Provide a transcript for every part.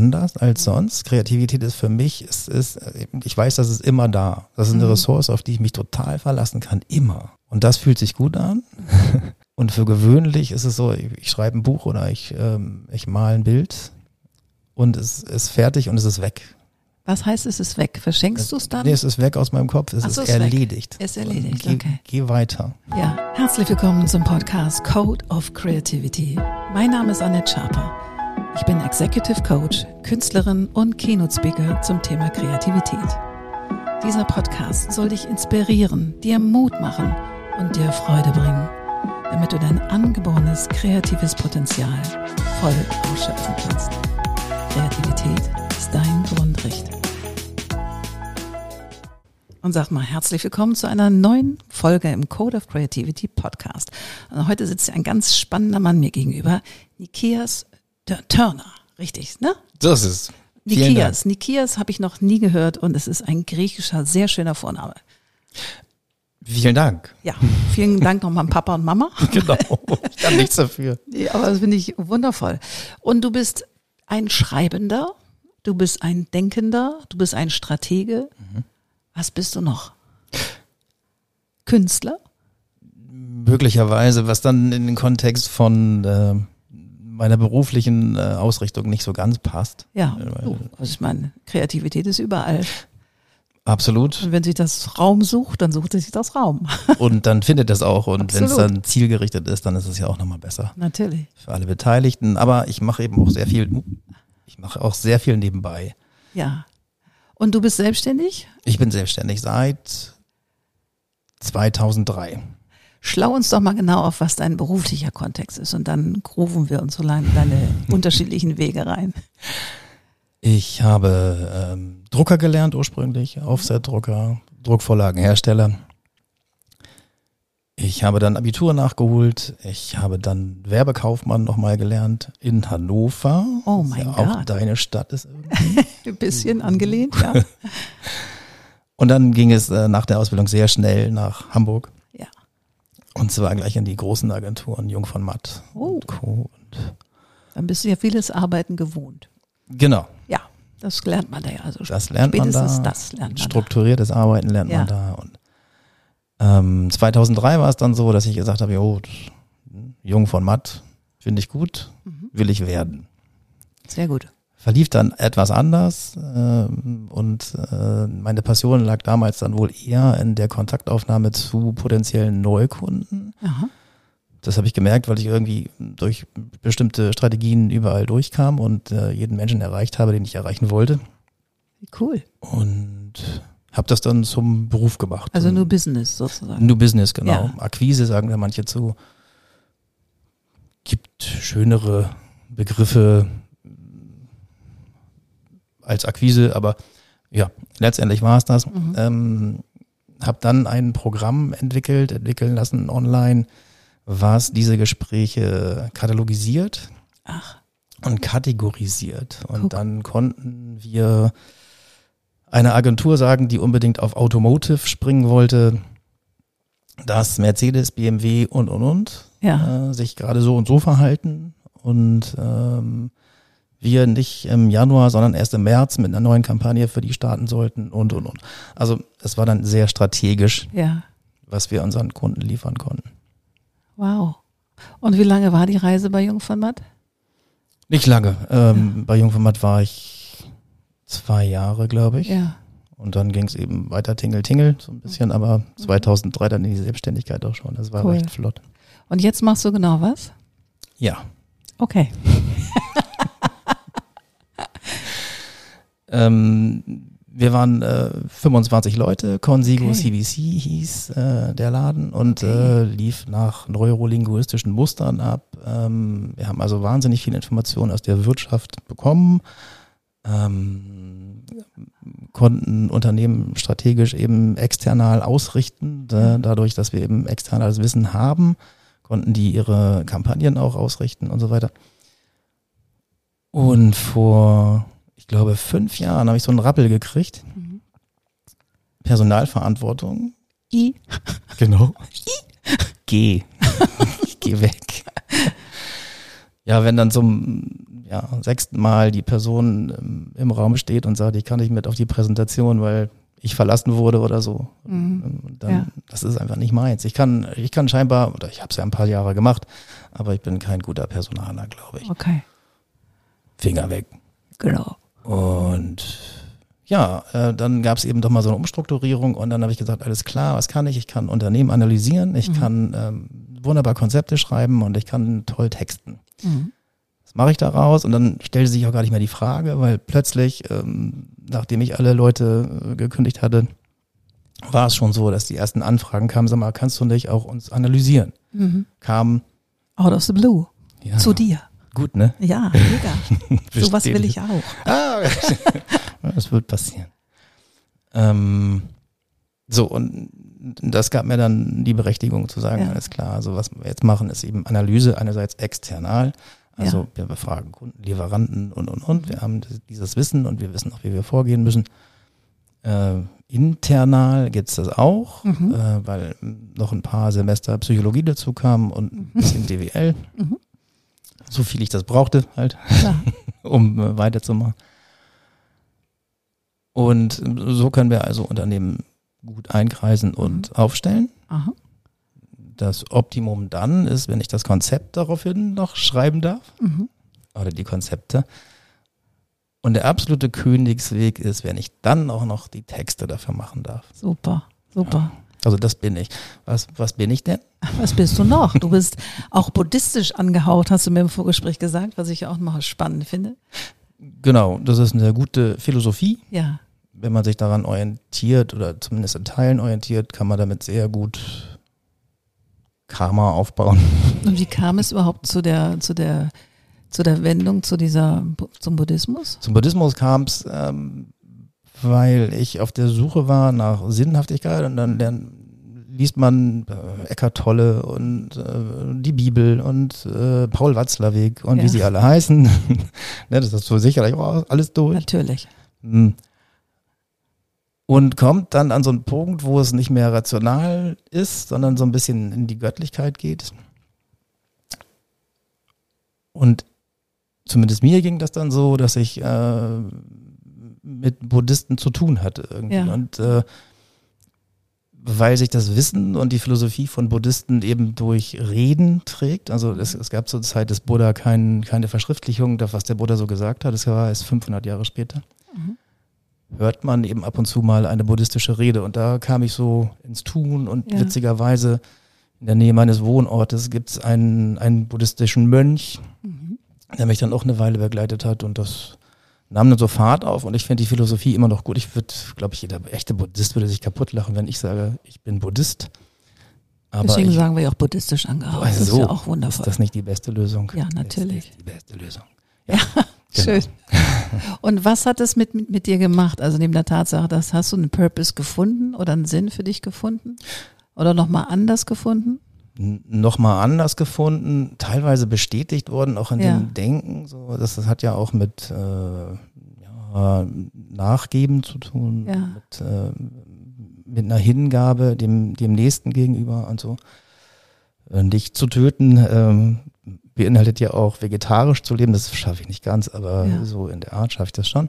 anders als sonst. Kreativität ist für mich, es ist, ich weiß, dass es immer da. Das ist eine Mhm. Ressource, auf die ich mich total verlassen kann, immer. Und das fühlt sich gut an. Und für gewöhnlich ist es so, ich, ich schreibe ein Buch oder ich, ähm, ich male ein Bild und es ist fertig und es ist weg. Was heißt, es ist weg? Verschenkst du es dann? Nee, es ist weg aus meinem Kopf, es so, ist ist weg. erledigt. Ist erledigt, Geh, okay. geh weiter. Ja, herzlich willkommen zum Podcast Code of Creativity. Mein Name ist Annette Schaper. Ich bin Executive Coach, Künstlerin und Keynote Speaker zum Thema Kreativität. Dieser Podcast soll dich inspirieren, dir Mut machen und dir Freude bringen, damit du dein angeborenes kreatives Potenzial voll ausschöpfen kannst. Kreativität ist dein Grundrecht. Und sag mal, herzlich willkommen zu einer neuen Folge im Code of Creativity Podcast. Und heute sitzt ein ganz spannender Mann mir gegenüber, Nikias Turner. Richtig, ne? Das ist. Nikias. Nikias habe ich noch nie gehört und es ist ein griechischer, sehr schöner Vorname. Vielen Dank. Ja, vielen Dank nochmal an Papa und Mama. Genau. Ich kann nichts dafür. Nee, aber das finde ich wundervoll. Und du bist ein Schreibender, du bist ein Denkender, du bist ein Stratege. Was bist du noch? Künstler? Möglicherweise, was dann in den Kontext von äh, meiner beruflichen äh, Ausrichtung nicht so ganz passt. Ja, weil- du, also ich meine, Kreativität ist überall. Absolut. Und wenn sich das Raum sucht, dann sucht sich das Raum. Und dann findet es auch. Und wenn es dann zielgerichtet ist, dann ist es ja auch nochmal besser Natürlich. für alle Beteiligten. Aber ich mache eben auch sehr viel, ich mache auch sehr viel nebenbei. Ja. Und du bist selbstständig? Ich bin selbstständig seit 2003. Schlau uns doch mal genau auf, was dein beruflicher Kontext ist. Und dann grooven wir uns so lange deine unterschiedlichen Wege rein. Ich habe ähm, Drucker gelernt ursprünglich, Offset-Drucker, Druckvorlagenhersteller. Ich habe dann Abitur nachgeholt. Ich habe dann Werbekaufmann nochmal gelernt in Hannover. Oh mein ja auch Gott. deine Stadt ist irgendwie. Ein bisschen angelehnt, ja. Und dann ging es äh, nach der Ausbildung sehr schnell nach Hamburg. Und zwar gleich in die großen Agenturen, Jung von Matt Oh. und Co. Und Dann bist du ja vieles Arbeiten gewohnt. genau, Ja, das lernt man da ja. Also das lernt man da. das lernt man da. Strukturiertes Arbeiten lernt Ja. man da. Und ähm, 2003 war es dann so, dass ich gesagt habe, jo, Jung von Matt, finde ich gut, Mhm. will ich werden. Sehr gut. Verlief dann etwas anders ähm, und äh, meine Passion lag damals dann wohl eher in der Kontaktaufnahme zu potenziellen Neukunden. Aha. Das habe ich gemerkt, weil ich irgendwie durch bestimmte Strategien überall durchkam und äh, jeden Menschen erreicht habe, den ich erreichen wollte. Cool. Und habe das dann zum Beruf gemacht. Also nur Business sozusagen. New Business, genau. Ja. Akquise sagen da manche zu. Gibt schönere Begriffe als Akquise, aber ja, letztendlich war es das. Mhm. Ähm, habe dann ein Programm entwickelt, entwickeln lassen online, was diese Gespräche katalogisiert Ach, und kategorisiert. Und Guck. dann konnten wir einer Agentur sagen, die unbedingt auf Automotive springen wollte, dass Mercedes, BMW und und und ja. äh, sich gerade so und so verhalten und ähm, wir nicht im Januar, sondern erst im März mit einer neuen Kampagne für die starten sollten und und und. Also es war dann sehr strategisch, Ja. was wir unseren Kunden liefern konnten. Wow. Und wie lange war die Reise bei Jung von Matt? Nicht lange. Ähm, Bei Jungformat war ich zwei Jahre, glaube ich. Ja. Und dann ging es eben weiter Tingel Tingel, so ein bisschen, aber 2003 dann in die Selbstständigkeit auch schon. Das war Cool. recht flott. Und jetzt machst du genau was? Ja. Okay. Ähm, wir waren äh, 25 Leute, Consigo Okay. CBC hieß äh, der Laden und Okay. äh, lief nach neurolinguistischen Mustern ab. Ähm, wir haben also wahnsinnig viel Informationen aus der Wirtschaft bekommen, ähm, konnten Unternehmen strategisch eben external ausrichten, da, dadurch, dass wir eben externales Wissen haben, konnten die ihre Kampagnen auch ausrichten und so weiter. Und vor, ich glaube, fünf Jahren habe ich so einen Rappel gekriegt. Mhm. Personalverantwortung. I. Genau. Geh. ich geh weg. Ja, wenn dann zum, ja, sechsten Mal die Person ähm, im Raum steht und sagt, ich kann nicht mit auf die Präsentation, weil ich verlassen wurde oder so. Mhm. Und Dann, Ja. Das ist einfach nicht meins. Ich kann, ich kann scheinbar, oder ich habe es ja ein paar Jahre gemacht, aber ich bin kein guter Personaler, glaube ich. Okay. Finger weg. Genau. Und ja, äh, dann gab es eben doch mal so eine Umstrukturierung und dann habe ich gesagt, alles klar, was kann ich? Ich kann Unternehmen analysieren, ich Mhm. kann ähm, wunderbar Konzepte schreiben und ich kann toll texten. Mhm. Was mache ich daraus? Und dann stellte sich auch gar nicht mehr die Frage, weil plötzlich, ähm, nachdem ich alle Leute äh, gekündigt hatte, war es schon so, dass die ersten Anfragen kamen, sag mal, kannst du nicht auch uns analysieren? Mhm. Kam, Out of the blue. ja, Zu dir. Gut, ne? Ja, mega. Sowas will ich auch. Ah, das wird passieren. Ähm, so, und das gab mir dann die Berechtigung zu sagen, Ja. alles klar, also was wir jetzt machen, ist eben Analyse einerseits external. Also Ja. wir befragen Kunden, Lieferanten und, und, und. Wir haben dieses Wissen und wir wissen auch, wie wir vorgehen müssen. Äh, internal gibt's das auch, Mhm. äh, weil noch ein paar Semester Psychologie dazu kamen und ein bisschen DWL. Mhm. So viel ich das brauchte halt Klar. um äh, weiterzumachen. Und so können wir also Unternehmen gut einkreisen und aufstellen. Aha. Das Optimum dann ist, wenn ich das Konzept daraufhin noch schreiben darf Mhm. oder die Konzepte. Und der absolute Königsweg ist, wenn ich dann auch noch die Texte dafür machen darf. Super. Super. Also das bin ich. Was, was bin ich denn? Was bist du noch? Du bist auch buddhistisch angehaucht, hast du mir im Vorgespräch gesagt, was ich auch mal spannend finde. Genau, das ist eine gute Philosophie. Ja. Wenn man sich daran orientiert oder zumindest in Teilen orientiert, kann man damit sehr gut Karma aufbauen. Und wie kam es überhaupt zu der, zu der, zu der Wendung zu dieser, zum Buddhismus? Zum Buddhismus kam es, ähm, weil ich auf der Suche war nach Sinnhaftigkeit und dann lernt, liest man äh, Eckart Tolle und äh, die Bibel und äh, Paul Watzlawick und Ja. wie sie alle heißen. ne, das ist so sicherlich auch alles durch. Natürlich. Hm. Und kommt dann an so einen Punkt, wo es nicht mehr rational ist, sondern so ein bisschen in die Göttlichkeit geht. Und zumindest mir ging das dann so, dass ich äh, mit Buddhisten zu tun hatte irgendwie. Ja. Und äh, weil sich das Wissen und die Philosophie von Buddhisten eben durch Reden trägt. Also es, es gab zur Zeit des Buddha kein, keine Verschriftlichung, was der Buddha so gesagt hat. Das war erst 500 Jahre später. Mhm. Hört man eben ab und zu mal eine buddhistische Rede. Und da kam ich so ins Tun und Ja. witzigerweise in der Nähe meines Wohnortes gibt es einen, einen buddhistischen Mönch, Mhm. der mich dann auch eine Weile begleitet hat und das nahm dann so Fahrt auf und ich finde die Philosophie immer noch gut. Ich würde, glaube ich, jeder echte Buddhist würde sich kaputt lachen, wenn ich sage, ich bin Buddhist. Aber Deswegen ich, sagen wir ja auch buddhistisch angehaucht. Also das ist so, ja auch ist wundervoll. das nicht die beste Lösung? Ja, natürlich. Ist die beste Lösung. Schön. Und was hat mit, mit, mit dir gemacht? Also neben der Tatsache, dass hast du einen Purpose gefunden oder einen Sinn für dich gefunden? Oder nochmal anders gefunden? N- noch mal anders gefunden, teilweise bestätigt worden, auch in Ja. dem Denken. So, das, das hat ja auch mit äh, ja, Nachgeben zu tun, Ja. mit, äh, mit einer Hingabe dem, dem Nächsten gegenüber und so. Äh, Nicht zu töten ähm, beinhaltet ja auch vegetarisch zu leben. Das schaffe ich nicht ganz, aber Ja. so in der Art schaffe ich das schon.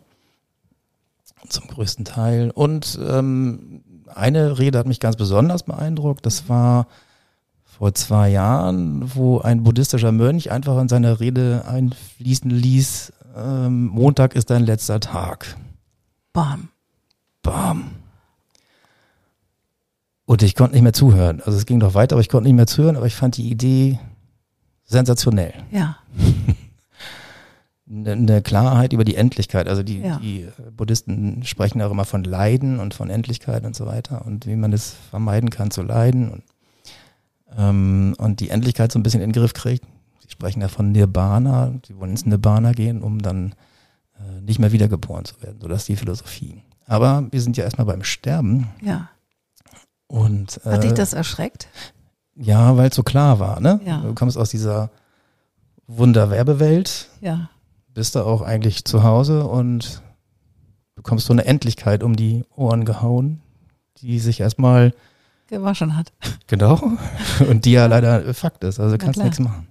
Zum größten Teil. Und ähm, eine Rede hat mich ganz besonders beeindruckt. Das war vor zwei Jahren, wo ein buddhistischer Mönch einfach in seiner Rede einfließen ließ, ähm, Montag ist dein letzter Tag. Bam. Bam. Und ich konnte nicht mehr zuhören. Also es ging noch weiter, aber ich konnte nicht mehr zuhören, aber ich fand die Idee sensationell. Ja. Eine Klarheit über die Endlichkeit. Also die, Ja. die Buddhisten sprechen auch immer von Leiden und von Endlichkeit und so weiter und wie man es vermeiden kann zu leiden und, ähm, und die Endlichkeit so ein bisschen in den Griff kriegt. Sie sprechen ja von Nirvana. Sie wollen ins Nirvana gehen, um dann äh, nicht mehr wiedergeboren zu werden. So das ist die Philosophie. Aber wir sind ja erstmal beim Sterben Ja. und Hat dich äh, das erschreckt? ja, weil es so klar war. Ne? Ja. Du kommst aus dieser Wunderwerbewelt Ja. bist du auch eigentlich zu Hause und bekommst so eine Endlichkeit um die Ohren gehauen, die sich erstmal, Gewaschen hat. genau, und die ja leider Fakt ist, also kannst nichts machen.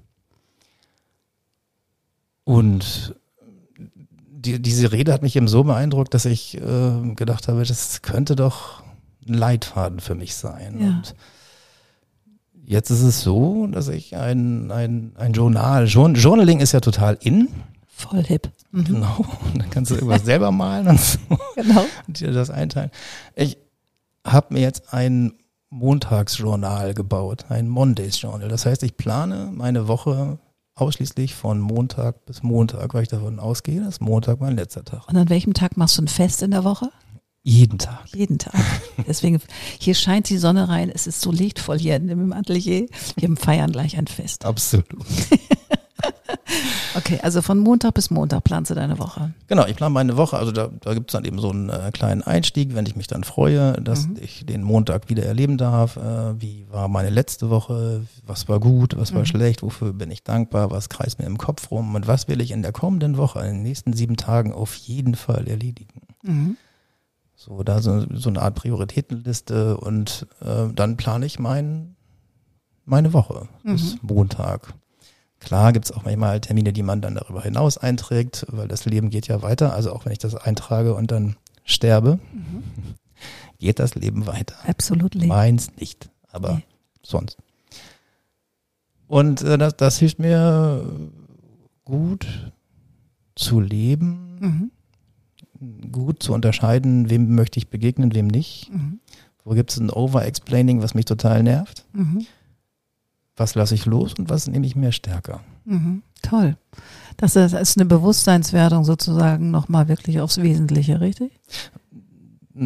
Und die, diese Rede hat mich eben so beeindruckt, dass ich äh, gedacht habe, das könnte doch ein Leitfaden für mich sein. Ja. Und jetzt ist es so, dass ich ein, ein, ein Journal, Jour- Journaling ist ja total in, Voll hip. Mhm. genau, und dann kannst du irgendwas selber malen und so Genau. und dir das einteilen. Ich habe mir jetzt ein Montagsjournal gebaut, ein Mondays Journal. Das heißt, ich plane meine Woche ausschließlich von Montag bis Montag, weil ich davon ausgehe, dass Montag mein letzter Tag ist. Und an welchem Tag machst du ein Fest in der Woche? Jeden Tag. Jeden Tag. Deswegen, hier scheint die Sonne rein. Es ist so lichtvoll hier in dem Atelier. Wir feiern gleich ein Fest. Absolut. Okay, also von Montag bis Montag planst du deine Woche. Genau, ich plane meine Woche, also da, da gibt es dann eben so einen äh, kleinen Einstieg, wenn ich mich dann freue, dass Mhm. ich den Montag wieder erleben darf. Äh, wie war meine letzte Woche? Was war gut? Was war Mhm. schlecht? Wofür bin ich dankbar? Was kreist mir im Kopf rum? Und was will ich in der kommenden Woche, in den nächsten sieben Tagen auf jeden Fall erledigen? Mhm. So, da so, so eine Art Prioritätenliste und äh, dann plane ich mein, meine Woche bis Mhm. Montag. Klar gibt's auch manchmal Termine, die man dann darüber hinaus einträgt, weil das Leben geht ja weiter. Also auch wenn ich das eintrage und dann sterbe, Mhm. geht das Leben weiter. Absolutely. Meins nicht, aber Nee. sonst. Und äh, das, das hilft mir gut zu leben, Mhm. gut zu unterscheiden, wem möchte ich begegnen, wem nicht. Mhm. Wo gibt es ein Over-Explaining, was mich total nervt? Mhm. Was lasse ich los und was nehme ich mir stärker? Mhm. Toll. Das ist, ist eine Bewusstseinswertung sozusagen nochmal wirklich aufs Wesentliche, richtig?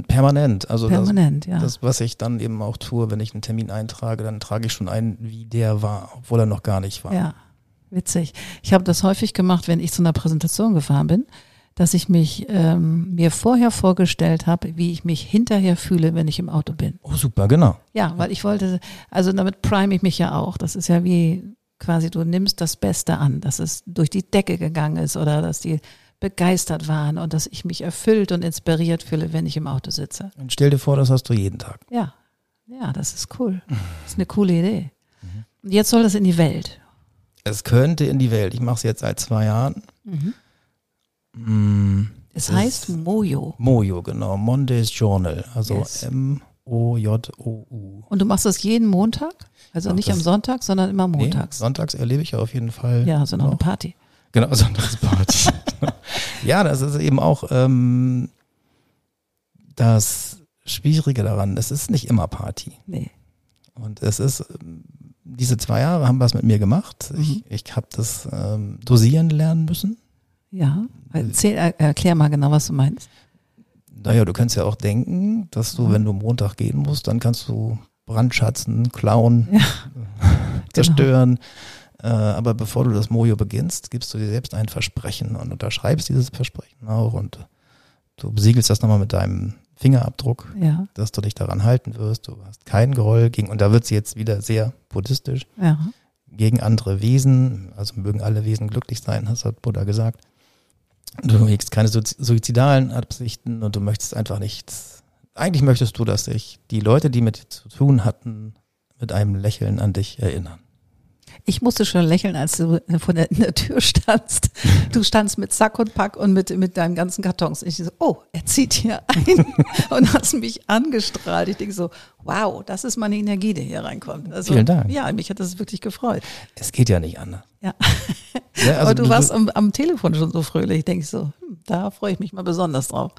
Permanent. Also Permanent, das, ja. das, was ich dann eben auch tue, wenn ich einen Termin eintrage, dann trage ich schon ein, wie der war, obwohl er noch gar nicht war. Ja, witzig. Ich habe das häufig gemacht, wenn ich zu einer Präsentation gefahren bin, dass ich mich ähm, mir vorher vorgestellt habe, wie ich mich hinterher fühle, wenn ich im Auto bin. Oh, super, genau. Ja, weil ich wollte, also damit prime ich mich ja auch. Das ist ja wie quasi, du nimmst das Beste an, dass es durch die Decke gegangen ist oder dass die begeistert waren und dass ich mich erfüllt und inspiriert fühle, wenn ich im Auto sitze. Und stell dir vor, das hast du jeden Tag. Ja, ja, das ist cool. Das ist eine coole Idee. Und jetzt soll das in die Welt. Es könnte in die Welt. Ich mache es jetzt seit zwei Jahren. Es heißt Mojo. Mojo, genau. Mondays Journal. Also Yes. M-O-J-O-U. Und du machst das jeden Montag? Also Ja, nicht am Sonntag, sondern immer Nee, montags. sonntags erlebe ich auf jeden Fall. ja, so noch eine. Party. Genau, Sonntagsparty. ja, das ist eben auch ähm, das Schwierige daran. Es ist nicht immer Party. Nee. Und es ist, ähm, diese zwei Jahre haben was mit mir gemacht. Mhm. Ich, ich habe das ähm, dosieren lernen müssen. Ja. Erzähl, er, erklär mal genau, was du meinst. Naja, du kannst ja auch denken, dass du, wenn du Montag gehen musst, dann kannst du brandschatzen, klauen, Ja. zerstören. Äh, aber bevor du das Mojo beginnst, gibst du dir selbst ein Versprechen und unterschreibst dieses Versprechen auch und du besiegelst das nochmal mit deinem Fingerabdruck, Ja, dass du dich daran halten wirst. Du hast keinen Groll gegen, und da wird sie jetzt wieder sehr buddhistisch, ja. gegen andere Wesen. Also mögen alle Wesen glücklich sein, das hat Buddha gesagt. Du hegst keine Suiz- suizidalen Absichten und du möchtest einfach nichts. Eigentlich möchtest du, dass sich die Leute, die mit dir zu tun hatten, mit einem Lächeln an dich erinnern. Ich musste schon lächeln, als du vor der, in der Tür standst. Du standst mit Sack und Pack und mit, mit deinen ganzen Kartons. Ich so, oh, er zieht hier ein und hast mich angestrahlt. Ich denke so, wow, das ist meine Energie, die hier reinkommt. Also, Vielen Dank. Ja, mich hat das wirklich gefreut. Es geht ja nicht anders. Ja. Ja, also Aber du, warst am, am Telefon schon so fröhlich. Ich denke so, hm, da freue ich mich mal besonders drauf.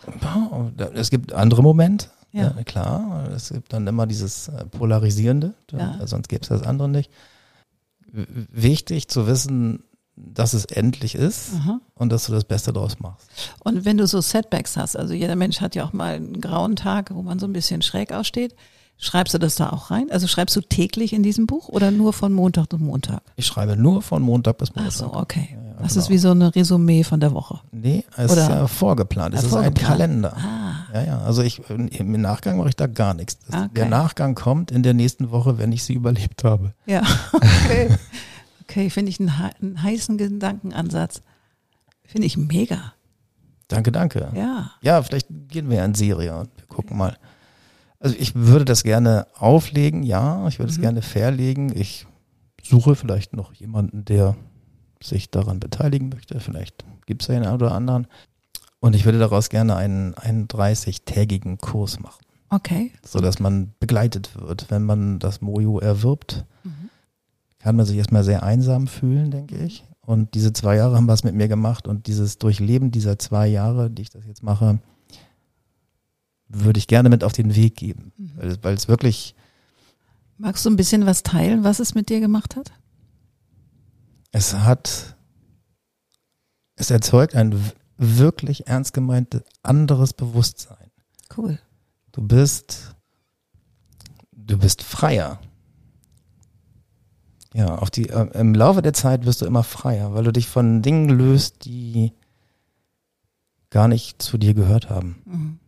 Es gibt andere Momente, Ja. ja. klar. Es gibt dann immer dieses äh, Polarisierende, ja. sonst gäbe es das andere nicht. Wichtig zu wissen, dass es endlich ist Aha. und dass du das Beste draus machst. Und wenn du so Setbacks hast, also jeder Mensch hat ja auch mal einen grauen Tag, wo man so ein bisschen schräg aussteht, schreibst du das da auch rein? Also schreibst du täglich in diesem Buch oder nur von Montag zu Montag? Ich schreibe nur von Montag bis Ach Montag. so, okay. Ja, ja, das genau. ist wie so eine Resümee von der Woche. Nee, es Oder- ist ja vorgeplant. Es ist ein. Kalender. Ah, Ja, ja. Also ich im Nachgang mache ich da gar nichts. Das, Okay. Der Nachgang kommt in der nächsten Woche, wenn ich sie überlebt habe. ja, okay. Okay, finde ich einen, einen heißen Gedankenansatz. Finde ich mega. Danke, danke. Ja. Ja, vielleicht gehen wir ja in Serie und wir gucken mal. Also ich würde das gerne auflegen, ja, ich würde es Mhm. gerne verlegen. Ich suche vielleicht noch jemanden, der sich daran beteiligen möchte. Vielleicht gibt es ja einen oder anderen. Und ich würde daraus gerne einen 31-tägigen Kurs machen. Okay. So dass man begleitet wird. Wenn man das Mojo erwirbt, Mhm. kann man sich erstmal sehr einsam fühlen, denke ich. Und diese zwei Jahre haben was mit mir gemacht und dieses Durchleben dieser zwei Jahre, die ich das jetzt mache, würde ich gerne mit auf den Weg geben. Mhm. Weil, weil es wirklich, Magst du ein bisschen was teilen, was es mit dir gemacht hat? es hat, es erzeugt ein wirklich ernst gemeintes anderes Bewusstsein. Cool. Du bist, du bist freier. Ja, auf die, äh, im Laufe der Zeit wirst du immer freier, weil du dich von Dingen löst, die gar nicht zu dir gehört haben. Mhm.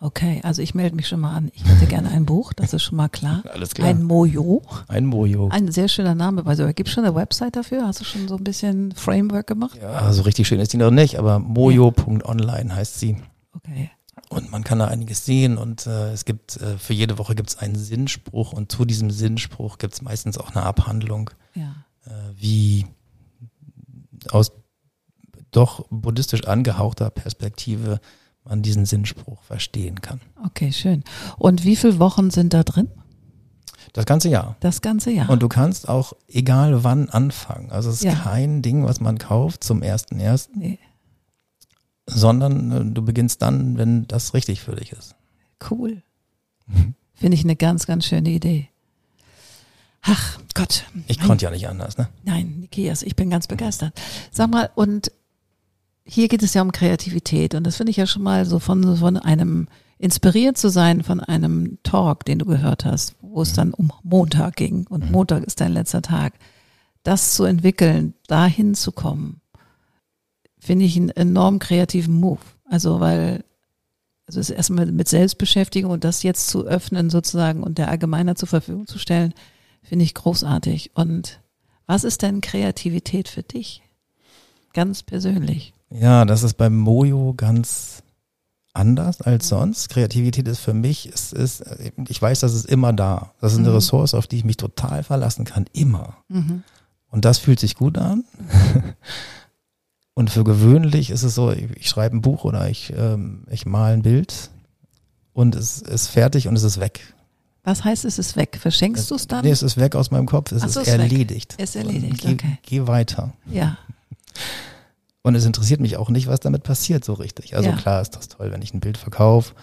Okay, also ich melde mich schon mal an. Ich hätte gerne ein Buch, das ist schon mal klar. Alles Ein Mojo. Ein Mojo. Ein sehr schöner Name. Also, gibt es schon eine Website dafür? Hast du schon so ein bisschen Framework gemacht? Ja, so richtig schön ist die noch nicht, aber mojo.online heißt sie. Okay. Und man kann da einiges sehen und äh, es gibt, äh, für jede Woche gibt es einen Sinnspruch und zu diesem Sinnspruch gibt es meistens auch eine Abhandlung. Ja. äh, wie aus doch buddhistisch angehauchter Perspektive man diesen Sinnspruch verstehen kann. Okay, schön. Und wie viele Wochen sind da drin? Das ganze Jahr. Das ganze Jahr. Und du kannst auch egal wann anfangen. Also es ist Ja. kein Ding, was man kauft zum ersten ersten, nee. sondern äh, du beginnst dann, wenn das richtig für dich ist. Cool. Finde ich eine ganz, ganz schöne Idee. Ach Gott. Ich konnte ja nicht anders, ne? Nein, Nikias, ich bin ganz begeistert. Sag mal, und hier geht es ja um Kreativität und das finde ich ja schon mal so von, von einem inspiriert zu sein von einem Talk, den du gehört hast, wo es dann um Montag ging und Montag ist dein letzter Tag. Das zu entwickeln, dahin zu kommen, finde ich einen enorm kreativen Move. Also weil also es ist erstmal mit Selbstbeschäftigung und das jetzt zu öffnen sozusagen und der Allgemeinheit zur Verfügung zu stellen, finde ich großartig. Und was ist denn Kreativität für dich? Ganz persönlich. Ja, das ist beim Mojo ganz anders als sonst. Kreativität ist für mich, es ist, ich weiß, das ist immer da. Das ist eine Mhm. Ressource, auf die ich mich total verlassen kann. Immer. Mhm. Und das fühlt sich gut an. Und für gewöhnlich ist es so, ich, ich schreibe ein Buch oder ich, ähm, ich male ein Bild und es ist fertig und es ist weg. Was heißt, es ist weg? Verschenkst du es dann? Nee, es ist weg aus meinem Kopf, es ist, so, ist weg. erledigt. Ist erledigt, Und geh, okay. geh weiter. Ja. Und es interessiert mich auch nicht, was damit passiert so richtig. Also Ja. klar ist das toll, wenn ich ein Bild verkaufe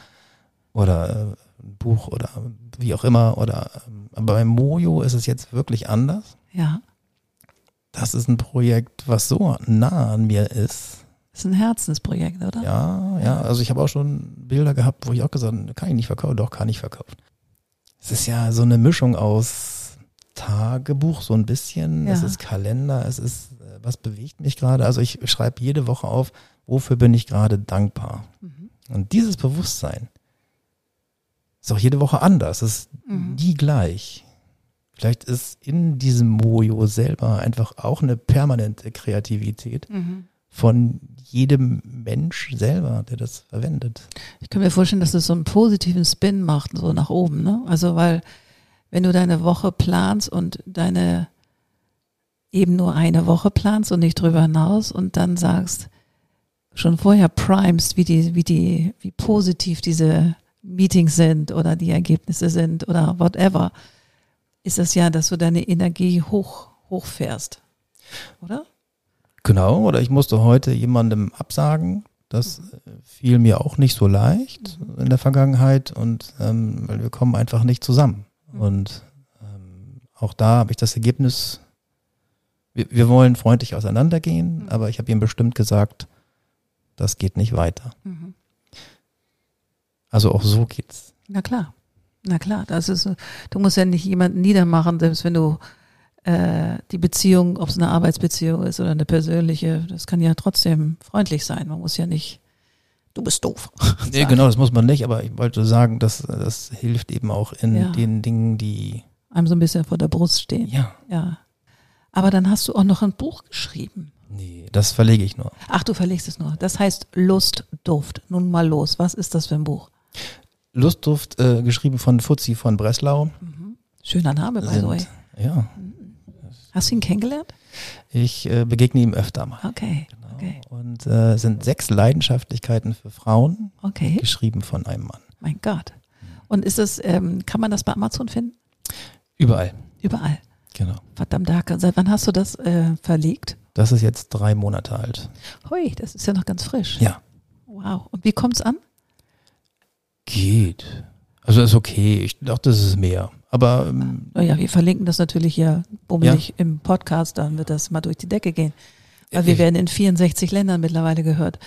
oder äh, ein Buch oder wie auch immer. Oder ähm, aber beim Mojo ist es jetzt wirklich anders. Ja. Das ist ein Projekt, was so nah an mir ist. Das ist ein Herzensprojekt, oder? Ja, ja. Also ich habe auch schon Bilder gehabt, wo ich auch gesagt habe, kann ich nicht verkaufen, doch kann ich verkaufen. Es ist ja so eine Mischung aus Tagebuch, so ein bisschen. Ja. Es ist Kalender, es ist, äh, was bewegt mich gerade. Also ich schreibe jede Woche auf, wofür bin ich gerade dankbar. Mhm. Und dieses Bewusstsein ist auch jede Woche anders. Es ist Mhm. nie gleich. Vielleicht ist in diesem Mojo selber einfach auch eine permanente Kreativität Mhm. von jedem Mensch selber, der das verwendet. Ich kann mir vorstellen, dass es so einen positiven Spin macht, so nach oben, ne? Also, weil, wenn du deine Woche planst und deine eben nur eine Woche planst und nicht drüber hinaus und dann sagst, schon vorher primest, wie die, wie die, wie positiv diese Meetings sind oder die Ergebnisse sind oder whatever, ist das ja, dass du deine Energie hoch, hochfährst. Oder? Genau, oder ich musste heute jemandem absagen. Das äh, fiel mir auch nicht so leicht in der Vergangenheit und ähm, weil wir kommen einfach nicht zusammen. Und ähm, auch da habe ich das Ergebnis, wir, wir wollen freundlich auseinandergehen, aber ich habe ihm bestimmt gesagt, das geht nicht weiter. Mhm. Also auch so geht's. Na klar, na klar. Das ist, du musst ja nicht jemanden niedermachen, selbst wenn du äh, die Beziehung, ob es eine Arbeitsbeziehung ist oder eine persönliche, das kann ja trotzdem freundlich sein. Man muss ja nicht, du bist doof. Nee, sagen. genau, das muss man nicht, aber ich wollte sagen, dass das hilft eben auch in Ja. den Dingen, die, Einem so ein bisschen vor der Brust stehen. ja, Ja. Aber dann hast du auch noch ein Buch geschrieben. nee, das verlege ich nur. Ach, du verlegst es nur. Das heißt Lust, Duft. Nun mal los. Was ist das für ein Buch? Lustduft, äh, geschrieben von Fuzzi von Breslau. Schöner Name, by the way. Ja, Hast du ihn kennengelernt? ich äh, begegne ihm öfter mal. Okay, Okay. Und äh, es sind sechs Leidenschaftlichkeiten für Frauen, Okay. geschrieben von einem Mann. Mein Gott. Und ist das, ähm, kann man das bei Amazon finden? Überall. Überall. Genau. Verdammt Hacke. Seit wann hast du das äh, verlegt? Das ist jetzt drei Monate alt. Hui, das ist ja noch ganz frisch. Ja. Wow. Und wie kommt's an? Geht. Also ist okay. Ich dachte, das ist mehr. Aber ähm, Naja, wir verlinken das natürlich hier bummelig im Podcast, dann wird das mal durch die Decke gehen. Weil wir werden in 64 Ländern mittlerweile gehört.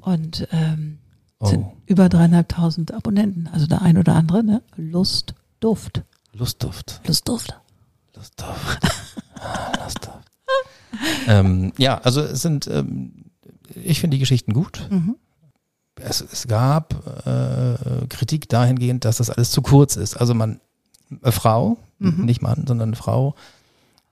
Und ähm, sind oh, über dreieinhalbtausend Abonnenten. Also der ein oder andere, ne? Lust, Duft. Lustduft. Lust, Duft. Lustduft. Ah, Lustduft. ähm, ja, also es sind, ähm, ich finde die Geschichten gut. Mhm. Es, es gab äh, Kritik dahingehend, dass das alles zu kurz ist. Also man, eine Frau, Mhm. nicht Mann, sondern eine Frau,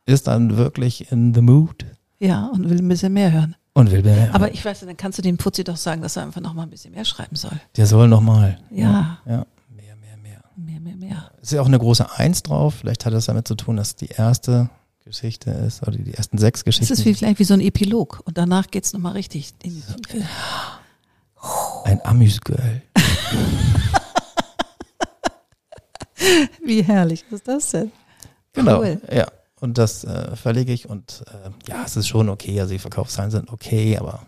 ist dann wirklich in the mood Ja, und will ein bisschen mehr hören. und will mehr. Aber ich weiß, dann kannst du dem Putzi doch sagen, dass er einfach noch mal ein bisschen mehr schreiben soll. Der soll nochmal. Ja. ja. Mehr, mehr, mehr. Mehr, mehr, mehr. Es ist ja auch eine große Eins drauf. Vielleicht hat es damit zu tun, dass die erste Geschichte ist, oder die ersten sechs Es Geschichten. ist wie, vielleicht wie so ein Epilog. Und danach geht's noch mal richtig Tiefe. ein Amüsgirl. Wie herrlich ist das denn? Genau. Cool. Ja. Und das äh, verlege ich und äh, ja, es ist schon okay. Also die Verkaufszahlen sind okay, aber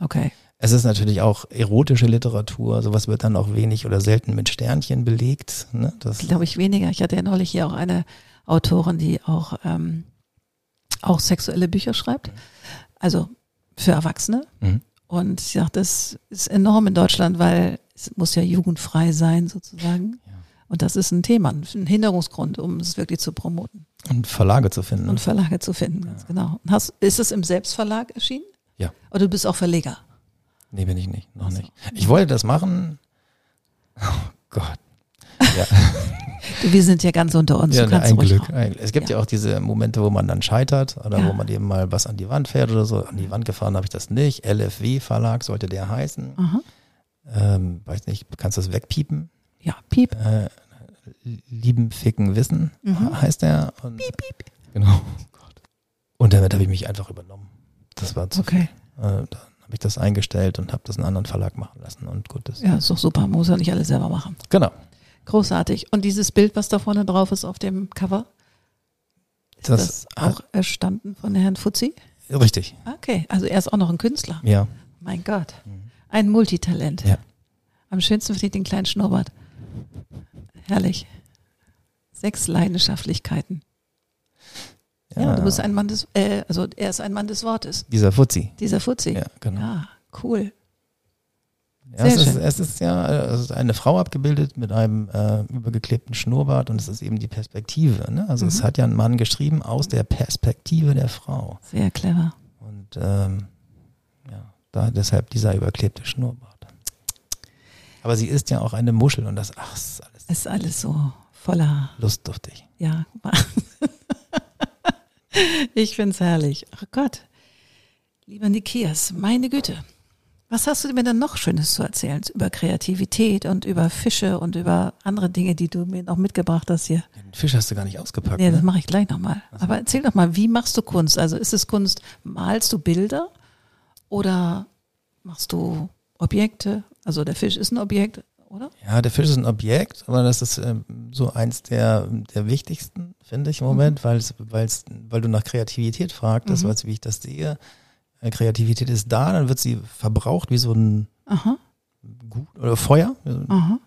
Okay. es ist natürlich auch erotische Literatur. Sowas wird dann auch wenig oder selten mit Sternchen belegt. Ne? Das, Glaube ich weniger. Ich hatte ja neulich hier auch eine Autorin, die auch, ähm, auch sexuelle Bücher schreibt. Also für Erwachsene. Mhm. Und sie sagt, das ist enorm in Deutschland, weil es muss ja jugendfrei sein sozusagen. Ja. Und das ist ein Thema, ein Hinderungsgrund, um es wirklich zu promoten und Verlage zu finden. und Verlage zu finden. Ganz genau. Hast, ist es im Selbstverlag erschienen? Ja. Oder du bist auch Verleger? nee, bin ich nicht. Noch Ach so. nicht. Ich wollte das machen. Oh Gott. Ja. Wir sind ja ganz unter uns. Ja, ein Glück. Ein, es gibt ja. Ja. auch diese Momente, wo man dann scheitert oder Ja. wo man eben mal was an die Wand fährt oder so. An die Wand gefahren habe ich das nicht. LFW Verlag sollte der heißen. Ähm, weiß nicht, kannst du das wegpiepen? Ja, piep. Äh, lieben Ficken Wissen Mhm. heißt der. Und, piep, piep. Genau. Oh. Und damit habe ich mich einfach übernommen. Das war zu Okay. viel. Äh, dann habe ich das eingestellt und habe das einen anderen Verlag machen lassen. Und gut, das. Ja, ist doch super. Muss ja nicht alles selber machen. Genau. Großartig. Und dieses Bild, was da vorne drauf ist auf dem Cover, ist Das- das, auch erstanden von Herrn Fuzzi? Richtig. Okay, also er ist auch noch ein Künstler. Ja. Mein Gott. Ein Multitalent. Ja. Am schönsten finde ich den kleinen Schnurrbart. Herrlich. Sechs Leidenschaftlichkeiten. Ja, du bist ein Mann des, äh, also er ist ein Mann des Wortes. Dieser Fuzzi. Dieser Fuzzi. Ja, genau. Ja, cool. Ja, es, ist, es ist ja es ist eine Frau abgebildet mit einem äh, übergeklebten Schnurrbart und es ist eben die Perspektive. Ne? Also es Mhm. hat ja ein Mann geschrieben aus der Perspektive der Frau. Sehr clever. Und ähm, ja, da deshalb dieser überklebte Schnurrbart. Aber sie ist ja auch eine Muschel und das, ach, ist alles Ist alles so voller, lustduftig. ja. ich find's herrlich. Ach Gott. Lieber Nikias, meine Güte. Was hast du mir denn noch Schönes zu erzählen über Kreativität und über Fische und über andere Dinge, die du mir noch mitgebracht hast hier? Den Fisch hast du gar nicht ausgepackt. Ja, das ne? mache ich gleich nochmal. Aber erzähl doch mal, wie machst du Kunst? Also ist es Kunst, malst du Bilder oder machst du Objekte? Also der Fisch ist ein Objekt, oder? Ja, der Fisch ist ein Objekt, aber das ist ähm, so eins der, der wichtigsten, finde ich im Moment, weil es, weil es, weil du nach Kreativität fragtest, Mhm. weil wie ich das sehe. Äh, Kreativität ist da, dann wird sie verbraucht wie so ein Aha, Gut oder Feuer aha,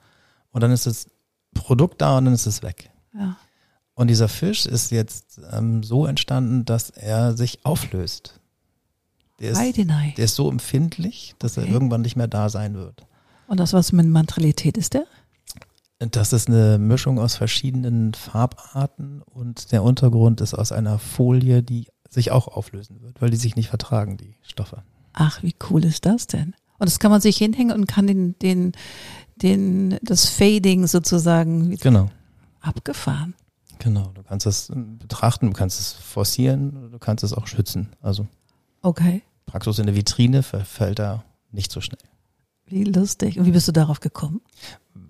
und dann ist das Produkt da und dann ist es weg. ja. Und dieser Fisch ist jetzt ähm, so entstanden, dass er sich auflöst. Der ist, der ist so empfindlich, dass Okay. er irgendwann nicht mehr da sein wird. Und das was mit Mantralität ist der? Das ist eine Mischung aus verschiedenen Farbarten und der Untergrund ist aus einer Folie, die sich auch auflösen wird, weil die sich nicht vertragen, die Stoffe. Ach, wie cool ist das denn? Und das kann man sich hinhängen und kann den, den, den, das Fading sozusagen Genau, abgefahren. genau. Du kannst es betrachten, du kannst es forcieren, du kannst es auch schützen. Also Okay, Praxis in der Vitrine verfällt da nicht so schnell. Wie lustig. Und wie bist du darauf gekommen?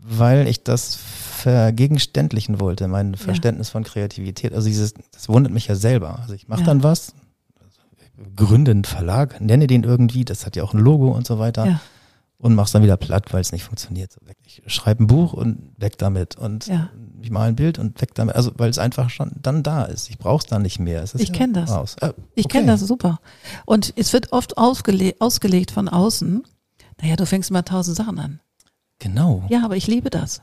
Weil ich das vergegenständlichen wollte, mein Verständnis von Kreativität. Also dieses, das wundert mich ja selber. Also ich mache Ja. dann was, gründe einen Verlag, nenne den irgendwie, das hat ja auch ein Logo und so weiter. Ja. Und mach's dann wieder platt, weil es nicht funktioniert. Ich schreibe ein Buch und weg damit. Und Ja. ich mal ein Bild und weg damit. Also weil es einfach schon dann da ist. Ich brauch's dann nicht mehr. Es ist Ich ja kenn das. Äh, Ich okay. kenne das super. Und es wird oft ausgele ausgelegt von außen. Naja, du fängst mal tausend Sachen an. Genau. Ja, aber ich liebe das.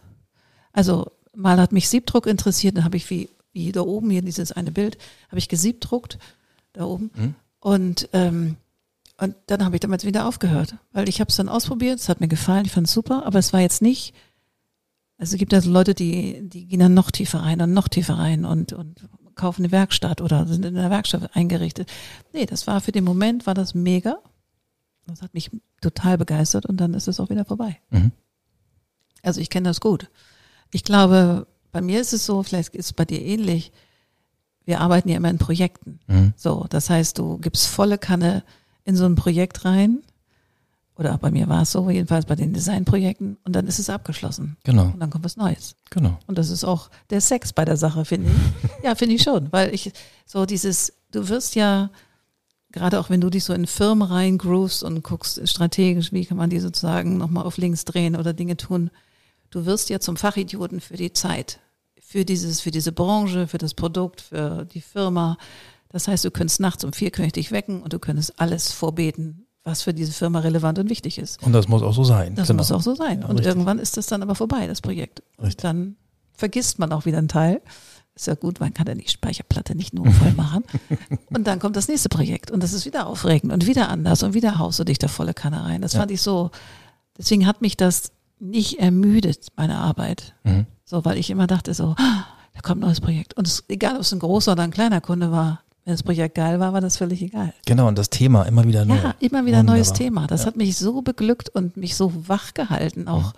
Also mal hat mich Siebdruck interessiert, dann habe ich wie, wie da oben hier dieses eine Bild, habe ich gesiebdruckt, da oben. Mhm. Und, ähm, und dann habe ich damit wieder aufgehört, weil ich habe es dann ausprobiert, es hat mir gefallen, ich fand es super, aber es war jetzt nicht, also es gibt also Leute, die, die gehen dann noch tiefer rein und noch tiefer rein und, und kaufen eine Werkstatt oder sind in der Werkstatt eingerichtet. Nee, das war für den Moment, war das mega. Das hat mich total begeistert und dann ist es auch wieder vorbei. Mhm. Also ich kenne das gut. Ich glaube, bei mir ist es so, vielleicht ist es bei dir ähnlich. Wir arbeiten ja immer in Projekten. Mhm. So, das heißt, du gibst volle Kanne in so ein Projekt rein. Oder bei mir war es so, jedenfalls bei den Designprojekten. Und dann ist es abgeschlossen. Genau. Und dann kommt was Neues. Genau. Und das ist auch der Sex bei der Sache, finde ich. Ja, finde ich schon. Weil ich, so dieses, du wirst ja, gerade auch wenn du dich so in Firmen reingroovst und guckst strategisch, wie kann man die sozusagen nochmal auf links drehen oder Dinge tun, du wirst ja zum Fachidioten für die Zeit, für dieses, für diese Branche, für das Produkt, für die Firma. Das heißt, du könntest nachts um vier könnte ich dich wecken und du könntest alles vorbeten, was für diese Firma relevant und wichtig ist. Und das muss auch so sein. Das genau. muss auch so sein. Ja, und richtig. irgendwann ist das dann aber vorbei, das Projekt. Richtig. Und dann vergisst man auch wieder einen Teil. Ist ja gut, man kann ja die Speicherplatte nicht nur voll machen. und dann kommt das nächste Projekt und das ist wieder aufregend und wieder anders und wieder haust du dich da volle Kanne rein. Das Ja. fand ich so, deswegen hat mich das nicht ermüdet, meine Arbeit. Mhm. So, weil ich immer dachte so, ah, da kommt ein neues Projekt. Und es, egal, ob es ein großer oder ein kleiner Kunde war, wenn das Projekt geil war, war das völlig egal. Genau, und das Thema immer wieder neu. Ja, immer wieder ein neues Wunderbar. Thema. Das Ja. hat mich so beglückt und mich so wach gehalten, auch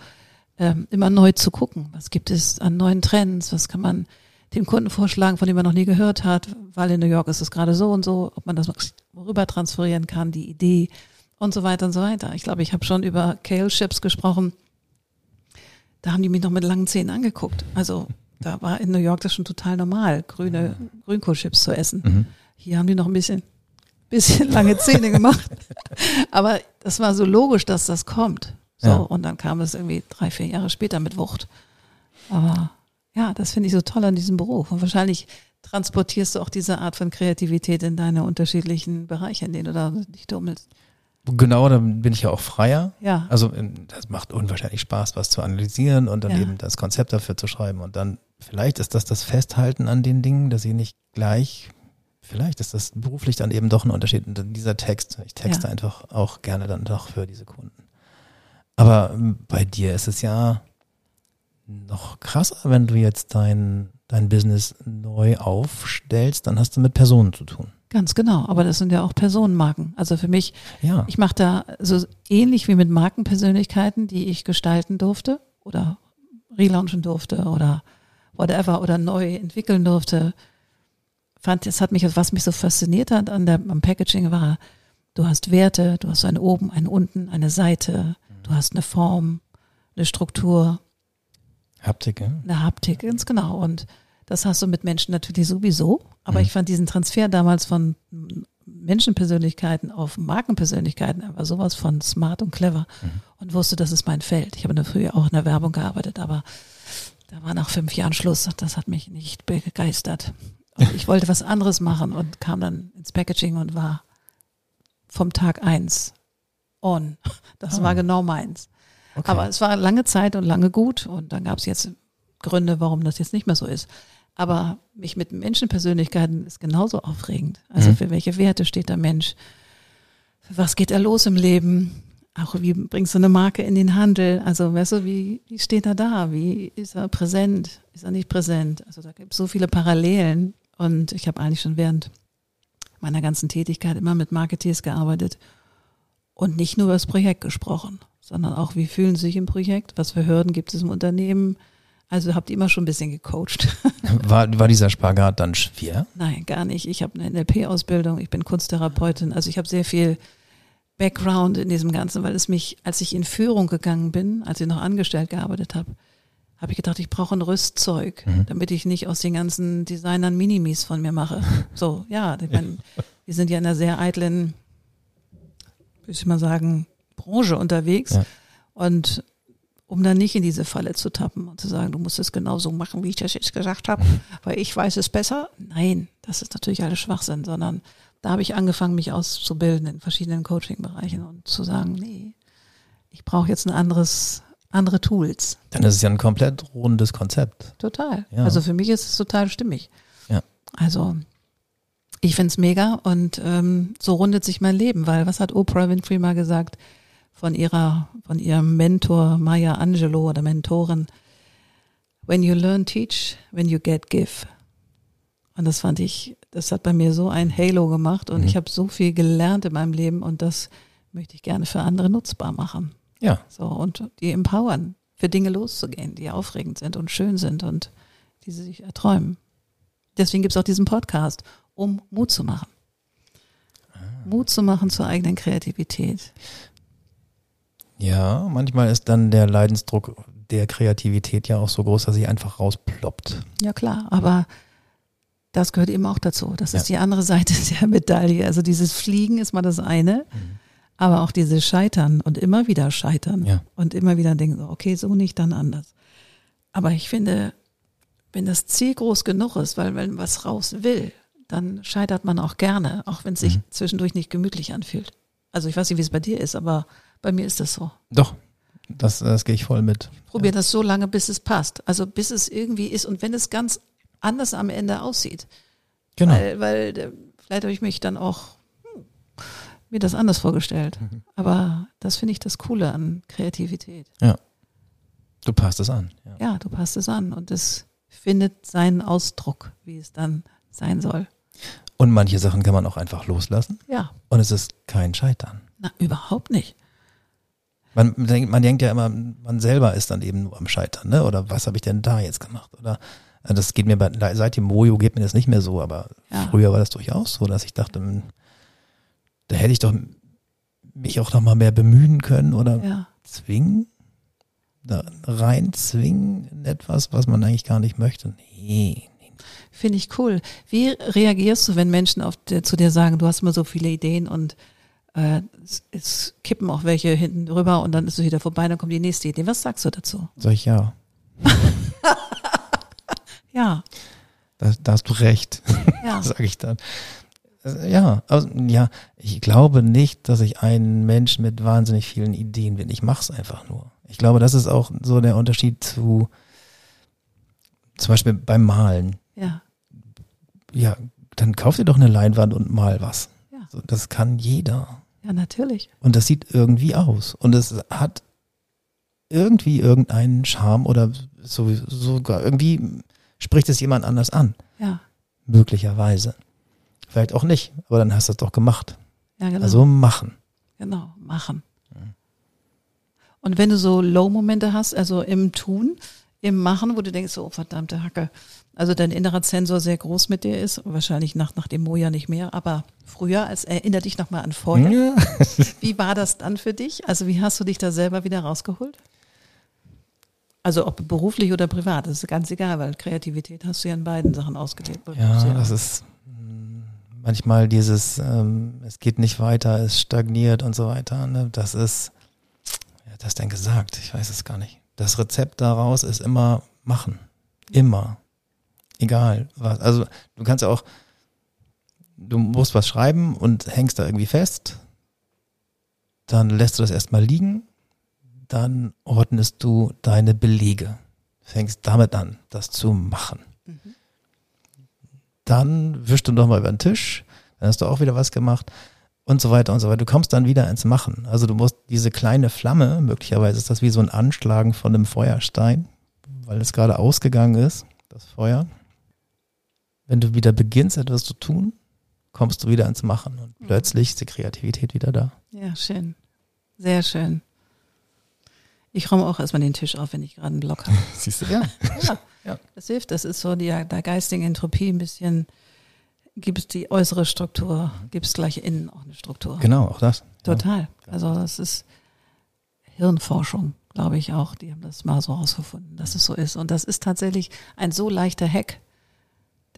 ähm, immer neu zu gucken. Was gibt es an neuen Trends? Was kann man dem Kunden vorschlagen, von dem man noch nie gehört hat? Weil in New York ist es gerade so und so, ob man das rüber transferieren kann, die Idee und so weiter und so weiter. Ich glaube, ich habe schon über Kale Chips gesprochen. Da haben die mich noch mit langen Zähnen angeguckt. Also da war in New York das schon total normal, grüne Grünkohlchips zu essen. Mhm. Hier haben die noch ein bisschen, bisschen lange Zähne gemacht. Aber das war so logisch, dass das kommt. So, Ja. und dann kam es irgendwie drei, vier Jahre später mit Wucht. Aber ja, das finde ich so toll an diesem Beruf. Und wahrscheinlich transportierst du auch diese Art von Kreativität in deine unterschiedlichen Bereiche, in denen du da dich tummelst. Genau, dann bin ich ja auch freier. Ja. Also ähm, das macht unwahrscheinlich Spaß, was zu analysieren und dann Ja. eben das Konzept dafür zu schreiben. Und dann vielleicht ist das das Festhalten an den Dingen, dass ich nicht gleich, vielleicht ist das beruflich dann eben doch ein Unterschied. Und dann dieser Text, ich texte Ja. einfach auch gerne dann doch für diese Kunden. Aber ähm, bei dir ist es ja noch krasser, wenn du jetzt dein, dein Business neu aufstellst, dann hast du mit Personen zu tun. Ganz genau. Aber das sind ja auch Personenmarken. Also für mich Ja. Ich mache da so ähnlich wie mit Markenpersönlichkeiten, die ich gestalten durfte oder relaunchen durfte oder whatever oder neu entwickeln durfte. Fand, es hat mich, was mich so fasziniert hat an der, am Packaging war, du hast Werte, du hast ein oben, ein unten, eine Seite, du hast eine Form, eine Struktur, Haptik, ja? eine Haptik, ganz genau. Und das hast du mit Menschen natürlich sowieso. Aber Mhm. ich fand diesen Transfer damals von Menschenpersönlichkeiten auf Markenpersönlichkeiten einfach sowas von smart und clever Mhm. und wusste, das ist mein Feld. Ich habe früher auch in der Werbung gearbeitet, aber da war nach fünf Jahren Schluss. Das hat mich nicht begeistert. Und ich wollte was anderes machen und kam dann ins Packaging und war vom Tag eins on. Das Ah. war genau meins. Okay. Aber es war lange Zeit und lange gut und dann gab es jetzt Gründe, warum das jetzt nicht mehr so ist. Aber mich mit Menschenpersönlichkeiten ist genauso aufregend. Also Mhm. für welche Werte steht der Mensch? Für was geht er los im Leben? Auch wie bringst du eine Marke in den Handel? Also weißt du, wie, wie steht er da? Wie ist er präsent? Ist er nicht präsent? Also da gibt es so viele Parallelen und ich habe eigentlich schon während meiner ganzen Tätigkeit immer mit Marketeers gearbeitet und nicht nur über das Projekt gesprochen, sondern auch, wie fühlen sie sich im Projekt? Was für Hürden gibt es im Unternehmen? Also habt ihr immer schon ein bisschen gecoacht. War, war dieser Spagat dann schwer? Nein, gar nicht. Ich habe eine NLP-Ausbildung, ich bin Kunsttherapeutin, also ich habe sehr viel Background in diesem Ganzen, weil es mich, als ich in Führung gegangen bin, als ich noch angestellt gearbeitet habe, habe ich gedacht, ich brauche ein Rüstzeug, Mhm. damit ich nicht aus den ganzen Designern Minimis von mir mache. So, ja, ich mein, wir sind ja in einer sehr eitlen, würde ich mal sagen, Branche unterwegs. Ja. Und um dann nicht in diese Falle zu tappen und zu sagen, du musst es genauso machen, wie ich das jetzt gesagt habe, mhm. weil ich weiß es besser. Nein, das ist natürlich alles Schwachsinn, sondern da habe ich angefangen, mich auszubilden in verschiedenen Coaching-Bereichen und zu sagen, nee, ich brauche jetzt ein anderes, andere Tools. Dann ist es ja ein komplett rundes Konzept. Total. Ja. Also für mich ist es total stimmig. Ja. Also ich finde es mega und ähm, so rundet sich mein Leben, weil was hat Oprah Winfrey mal gesagt? Von ihrer, von ihrem Mentor Maya Angelou oder Mentorin. When you learn, teach. When you get, give. Und das fand ich, das hat bei mir so ein Halo gemacht und mhm. ich habe so viel gelernt in meinem Leben und das möchte ich gerne für andere nutzbar machen. Ja. So und die empowern, für Dinge loszugehen, die aufregend sind und schön sind und die sie sich erträumen. Deswegen gibt es auch diesen Podcast, um Mut zu machen. Ah. Mut zu machen zur eigenen Kreativität. Ja, manchmal ist dann der Leidensdruck der Kreativität ja auch so groß, dass sie einfach rausploppt. Ja klar, aber das gehört eben auch dazu. Das ist ja. die andere Seite der Medaille. Also dieses Fliegen ist mal das eine, mhm. aber auch dieses Scheitern und immer wieder scheitern ja. und immer wieder denken, okay, so nicht, dann anders. Aber ich finde, wenn das Ziel groß genug ist, weil wenn was raus will, dann scheitert man auch gerne, auch wenn es sich mhm. zwischendurch nicht gemütlich anfühlt. Also ich weiß nicht, wie es bei dir ist, aber bei mir ist das so. Doch, das, das gehe ich voll mit. Probier ja. das so lange, bis es passt. Also bis es irgendwie ist und wenn es ganz anders am Ende aussieht. Genau. Weil, weil äh, vielleicht habe ich mich dann auch hm, mir das anders vorgestellt. Mhm. Aber das finde ich das Coole an Kreativität. Ja. Du passt es an. Ja. ja, du passt es an und es findet seinen Ausdruck, wie es dann sein soll. Und manche Sachen kann man auch einfach loslassen. Ja. Und es ist kein Scheitern. Na, überhaupt nicht. Man denkt, man denkt ja immer, man selber ist dann eben nur am Scheitern, ne? Oder was habe ich denn da jetzt gemacht? Oder äh, das geht mir bei, seit dem Mojo geht mir das nicht mehr so, aber ja. früher war das durchaus so, dass ich dachte, hm, da hätte ich doch mich auch noch mal mehr bemühen können oder ja. zwingen, da rein zwingen in etwas, was man eigentlich gar nicht möchte. Nee, Finde ich cool. Wie reagierst du, wenn Menschen auf, zu dir sagen, du hast immer so viele Ideen und äh, es, es, kippen auch welche hinten rüber und dann ist es wieder vorbei, dann kommt die nächste Idee. Was sagst du dazu? Sag ich ja. ja. Da, da, hast du recht, ja. sag ich dann. Ja, also, ja, ich glaube nicht, dass ich ein Mensch mit wahnsinnig vielen Ideen bin. Ich mache es einfach nur. Ich glaube, das ist auch so der Unterschied zu zum Beispiel beim Malen. Ja. Ja, dann kauf dir doch eine Leinwand und mal was. Ja. So, das kann jeder. Ja, natürlich. Und das sieht irgendwie aus. Und es hat irgendwie irgendeinen Charme oder so, sogar irgendwie spricht es jemand anders an. Ja. Möglicherweise. Vielleicht auch nicht, aber dann hast du es doch gemacht. Ja, genau. Also machen. Genau, machen. Und wenn du so Low-Momente hast, also im Tun, im Machen, wo du denkst, so, oh, verdammte Hacke, also dein innerer Zensor sehr groß mit dir ist, wahrscheinlich nach, nach dem Moja nicht mehr, aber früher, als erinnere dich nochmal an vorher. Ja. Wie war das dann für dich? Also wie hast du dich da selber wieder rausgeholt? Also ob beruflich oder privat, das ist ganz egal, weil Kreativität hast du ja in beiden Sachen ausgelebt. Ja, das ist mm, manchmal dieses, ähm, es geht nicht weiter, es stagniert und so weiter. Ne? Das ist, wer hat das denn gesagt? Ich weiß es gar nicht. Das Rezept daraus ist immer machen. Immer. Egal was. Also du kannst ja auch, du musst was schreiben und hängst da irgendwie fest. Dann lässt du das erstmal liegen. Dann ordnest du deine Belege. Fängst damit an, das zu machen. Dann wischst du nochmal über den Tisch. Dann hast du auch wieder was gemacht und so weiter und so weiter. Du kommst dann wieder ins Machen. Also du musst diese kleine Flamme, möglicherweise ist das wie so ein Anschlagen von einem Feuerstein, weil es gerade ausgegangen ist, das Feuer wenn du wieder beginnst, etwas zu tun, kommst du wieder ins Machen und mhm. plötzlich ist die Kreativität wieder da. Ja, schön. Sehr schön. Ich räume auch erstmal den Tisch auf, wenn ich gerade einen Block habe. Siehst du, ja. ja. ja. Das hilft. Das ist so die, der geistigen Entropie ein bisschen, gibt es die äußere Struktur, gibt es gleich innen auch eine Struktur. Genau, auch das. Total. Ja. Also das ist Hirnforschung, glaube ich auch. Die haben das mal so herausgefunden, dass es so ist. Und das ist tatsächlich ein so leichter Hack,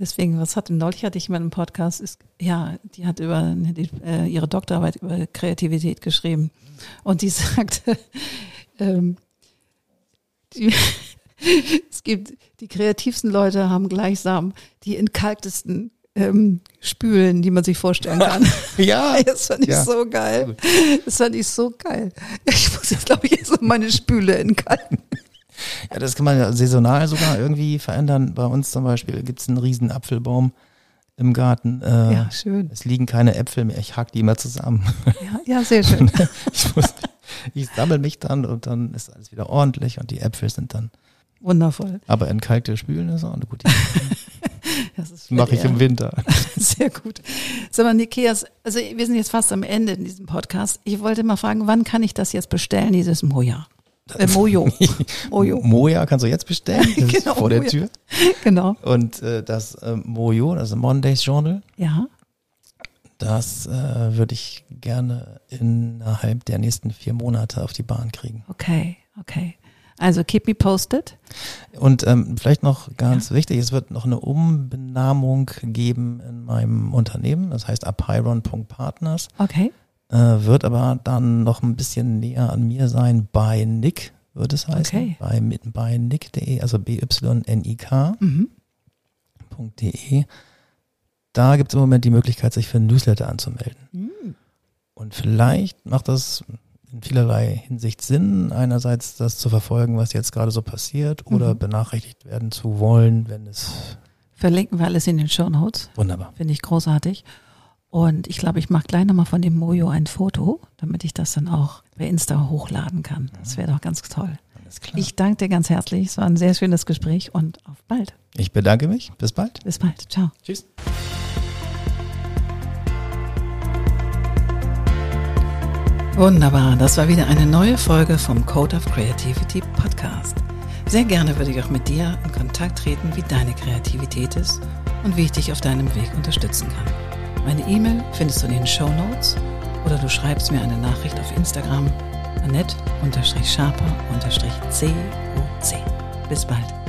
Deswegen, was hat neulich hatte ich mal einen Podcast, ist, ja, die hat über die, äh, ihre Doktorarbeit über Kreativität geschrieben. Und die sagte, ähm, die, es gibt die kreativsten Leute haben gleichsam die entkalktesten ähm, Spülen, die man sich vorstellen kann. ja. Das fand ich Ja. so geil. Das fand ich so geil. Ich muss jetzt, glaube ich, jetzt noch meine Spüle entkalken. Ja, das kann man ja saisonal sogar irgendwie verändern. Bei uns zum Beispiel gibt es einen riesen Apfelbaum im Garten. Äh, Ja, schön. Es liegen keine Äpfel mehr. Ich hack die immer zusammen. Ja, ja sehr schön. ich muss, ich sammle mich dann und dann ist alles wieder ordentlich und die Äpfel sind dann. Wundervoll. Aber entkalkte Spülen ist auch eine gute Idee. Das ist Mache ich im Winter. Sehr gut. Sag mal, Nikias, also wir sind jetzt fast am Ende in diesem Podcast. Ich wollte mal fragen, wann kann ich das jetzt bestellen, dieses Moja? Äh, Mojo. Mojo. Moja kannst du jetzt bestellen. Das ist Genau, vor der Moja. Tür. Genau. Und äh, das äh, Mojo, das Mondays Journal, Ja. das äh, würde ich gerne innerhalb der nächsten vier Monate auf die Bahn kriegen. Okay, okay. Also keep me posted. Und ähm, vielleicht noch ganz wichtig, es wird noch eine Umbenamung geben in meinem Unternehmen, das heißt apyron.partners, Okay. Äh, wird aber dann noch ein bisschen näher an mir sein bei Nick, wird es heißen, Okay. bei, mit- bei nick.de, also b-y-n-i-k.de. Mhm. Da gibt es im Moment die Möglichkeit, sich für ein Newsletter anzumelden. Mhm. Und vielleicht macht das in vielerlei Hinsicht Sinn, einerseits das zu verfolgen, was jetzt gerade so passiert, oder Mhm. benachrichtigt werden zu wollen, wenn es Verlinken wir alles in den Show Notes. wunderbar. Finde ich großartig. Und ich glaube, ich mache gleich nochmal von dem Mojo ein Foto, damit ich das dann auch bei Insta hochladen kann. Das wäre doch ganz toll. Ich danke dir ganz herzlich. Es war ein sehr schönes Gespräch und auf bald. ich bedanke mich. Bis bald. Bis bald. Ciao. Tschüss. Wunderbar, das war wieder eine neue Folge vom Code of Creativity Podcast. Sehr gerne würde ich auch mit dir in Kontakt treten, wie deine Kreativität ist und wie ich dich auf deinem Weg unterstützen kann. Meine E-Mail findest du in den Show Notes oder du schreibst mir eine Nachricht auf Instagram annette-sharper-coc. Bis bald.